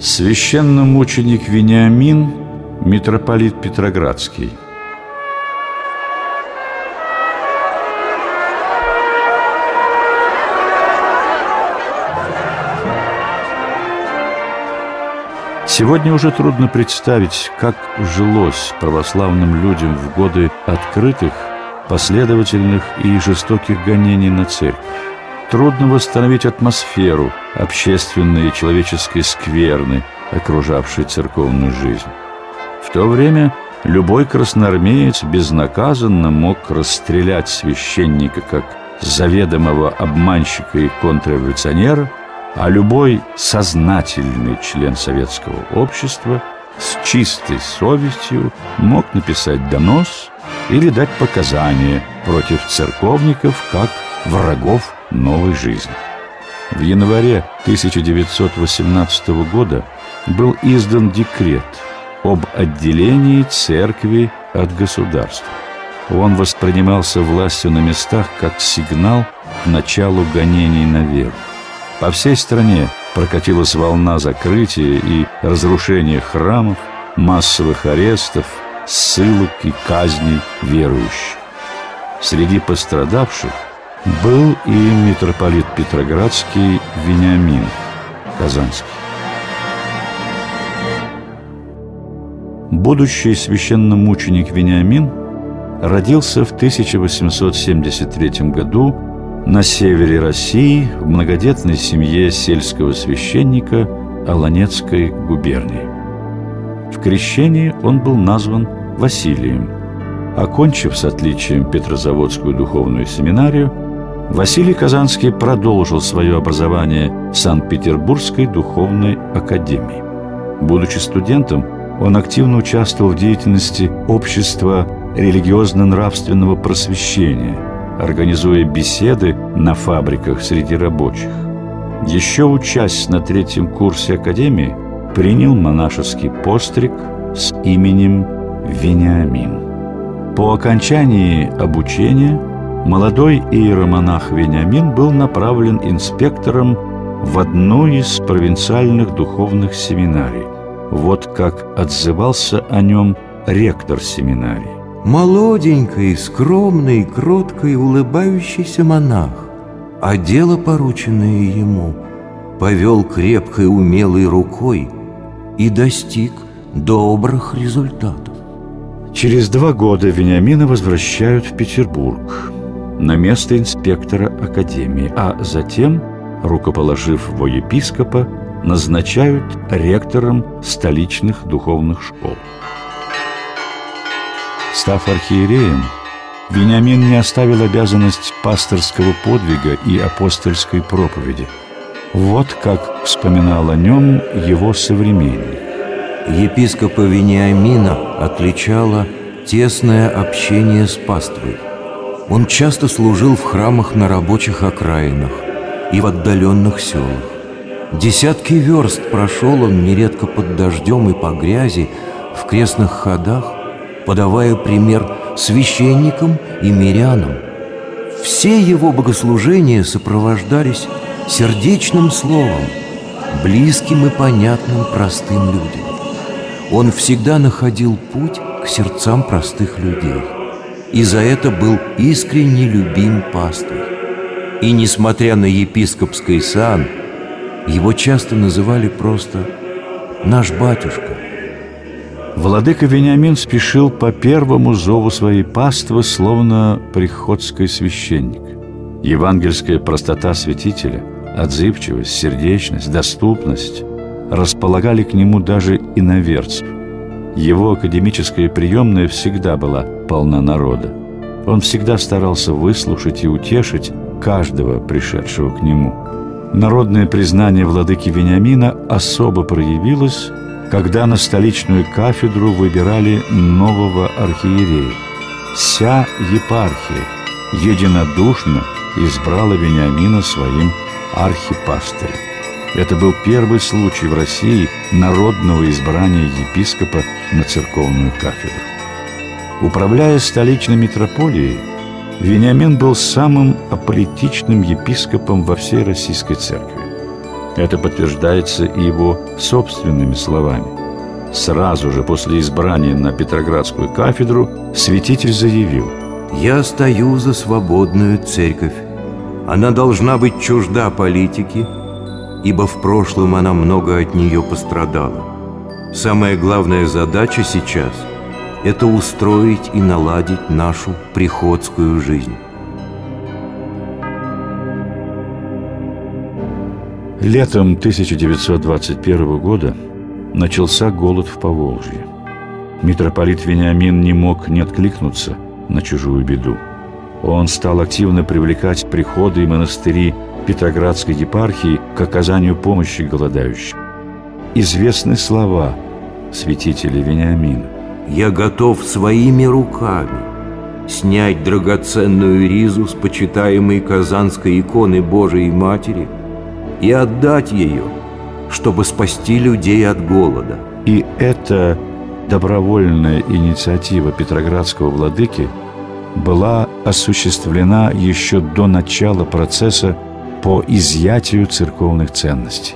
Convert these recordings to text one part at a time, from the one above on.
Священномученик Вениамин, митрополит Петроградский. Сегодня уже трудно представить, как жилось православным людям в годы открытых, последовательных и жестоких гонений на церковь. Трудно восстановить атмосферу общественной и человеческой скверны, окружавшей церковную жизнь. В то время любой красноармеец безнаказанно мог расстрелять священника как заведомого обманщика и контрреволюционера, а любой сознательный член советского общества с чистой совестью мог написать донос или дать показания против церковников как врагов новой жизни. В январе 1918 года был издан декрет об отделении церкви от государства. Он воспринимался властью на местах как сигнал к началу гонений на веру. По всей стране прокатилась волна закрытия и разрушения храмов, массовых арестов, ссылок и казней верующих. Среди пострадавших был и митрополит Петроградский Вениамин Казанский. Будущий священномученик Вениамин родился в 1873 году на севере России в многодетной семье сельского священника Аланецкой губернии. В крещении он был назван Василием. Окончив с отличием Петрозаводскую духовную семинарию, Василий Казанский продолжил свое образование в Санкт-Петербургской духовной академии. Будучи студентом, он активно участвовал в деятельности общества религиозно-нравственного просвещения, организуя беседы на фабриках среди рабочих. Еще учась на третьем курсе академии, принял монашеский постриг с именем Вениамин. По окончании обучения – молодой иеромонах Вениамин был направлен инспектором в одну из провинциальных духовных семинарий. Вот как отзывался о нем ректор семинарии. Молоденький, скромный, кроткий, улыбающийся монах, а дело, порученное ему, повел крепкой умелой рукой и достиг добрых результатов. Через два года Вениамина возвращают в Петербург на место инспектора академии, а затем, рукоположив во епископа, назначают ректором столичных духовных школ. Став архиереем, Вениамин не оставил обязанность пасторского подвига и апостольской проповеди. Вот как вспоминал о нем его современник. Епископа Вениамина отличало тесное общение с паствой – он часто служил в храмах на рабочих окраинах и в отдаленных селах. Десятки верст прошел он нередко под дождем и по грязи в крестных ходах, подавая пример священникам и мирянам. Все его богослужения сопровождались сердечным словом, близким и понятным простым людям. Он всегда находил путь к сердцам простых людей – и за это был искренне любим пастырь. И несмотря на епископский сан, его часто называли просто «наш батюшка». Владыка Вениамин спешил по первому зову своей паствы, словно приходский священник. Евангельская простота святителя, отзывчивость, сердечность, доступность располагали к нему даже иноверцев. Его академическая приемная всегда была полна народа. Он всегда старался выслушать и утешить каждого пришедшего к нему. Народное признание владыки Вениамина особо проявилось, когда на столичную кафедру выбирали нового архиерея. Вся епархия единодушно избрала Вениамина своим архипастырем. Это был первый случай в России народного избрания епископа на церковную кафедру. Управляя столичной митрополией, Вениамин был самым аполитичным епископом во всей российской церкви. Это подтверждается и его собственными словами. Сразу же после избрания на Петроградскую кафедру святитель заявил «Я стою за свободную церковь. Она должна быть чужда политики, ибо в прошлом она много от нее пострадала. Самая главная задача сейчас – это устроить и наладить нашу приходскую жизнь». Летом 1921 года начался голод в Поволжье. Митрополит Вениамин не мог не откликнуться на чужую беду. Он стал активно привлекать приходы и монастыри Петроградской епархии к оказанию помощи голодающим. Известны слова святителя Вениамина. «Я готов своими руками снять драгоценную ризу с почитаемой Казанской иконы Божией Матери – и отдать ее, чтобы спасти людей от голода. И эта добровольная инициатива Петроградского владыки была осуществлена еще до начала процесса по изъятию церковных ценностей.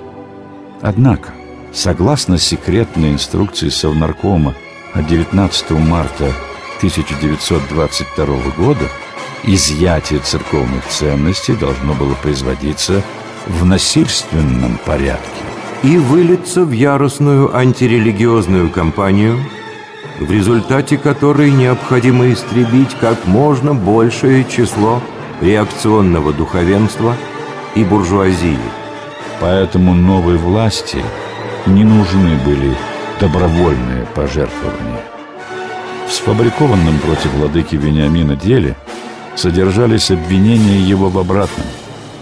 Однако, согласно секретной инструкции Совнаркома от 19 марта 1922 года, изъятие церковных ценностей должно было производиться в насильственном порядке и выльется в яростную антирелигиозную кампанию, в результате которой необходимо истребить как можно большее число реакционного духовенства и буржуазии. Поэтому новой власти не нужны были добровольные пожертвования. В сфабрикованном против владыки Вениамина деле содержались обвинения его в обратном –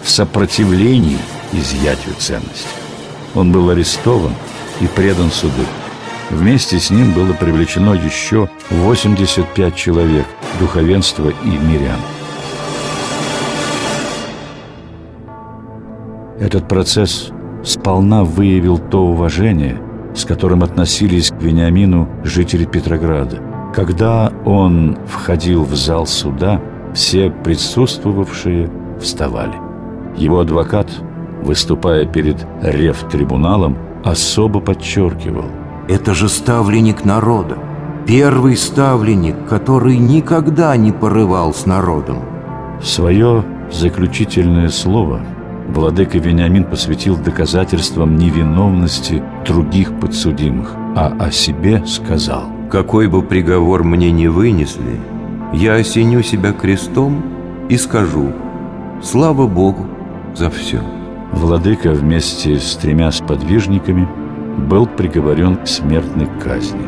в сопротивлении изъятию ценностей. Он был арестован и предан суду. Вместе с ним было привлечено еще 85 человек, духовенства и мирян. Этот процесс сполна выявил то уважение, с которым относились к Вениамину жители Петрограда. Когда он входил в зал суда, все присутствовавшие вставали. Его адвокат, выступая перед рев-трибуналом, особо подчеркивал. «Это же ставленник народа, первый ставленник, который никогда не порывал с народом». Свое заключительное слово владыка Вениамин посвятил доказательствам невиновности других подсудимых, а о себе сказал «Какой бы приговор мне не вынесли, я осеню себя крестом и скажу «Слава Богу, за все. Владыка вместе с тремя сподвижниками был приговорен к смертной казни.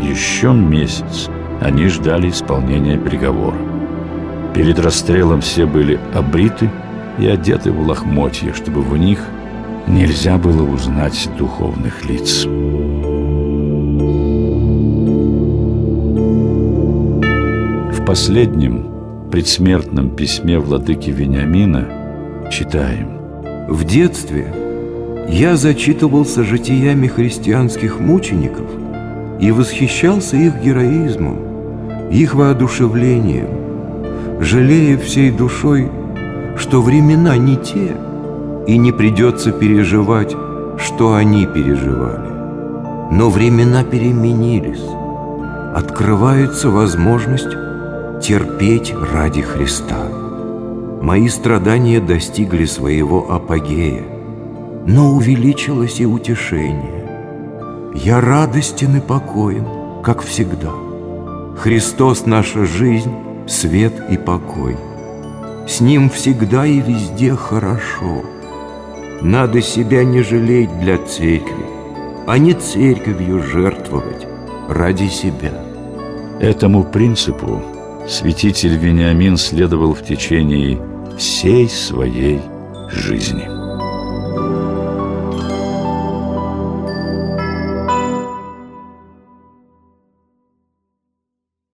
Еще месяц они ждали исполнения приговора. Перед расстрелом все были обриты и одеты в лохмотья, чтобы в них нельзя было узнать духовных лиц. В последнем предсмертном письме владыки Вениамина читаем. В детстве я зачитывался житиями христианских мучеников и восхищался их героизмом, их воодушевлением, жалея всей душой, что времена не те, и не придется переживать, что они переживали. Но времена переменились, открывается возможность терпеть ради Христа. Мои страдания достигли своего апогея, но увеличилось и утешение. Я радостен и покоен, как всегда. Христос — наша жизнь, свет и покой. С Ним всегда и везде хорошо. Надо себя не жалеть для церкви, а не церковью жертвовать ради себя. Этому принципу святитель Вениамин следовал в течение всей своей жизни.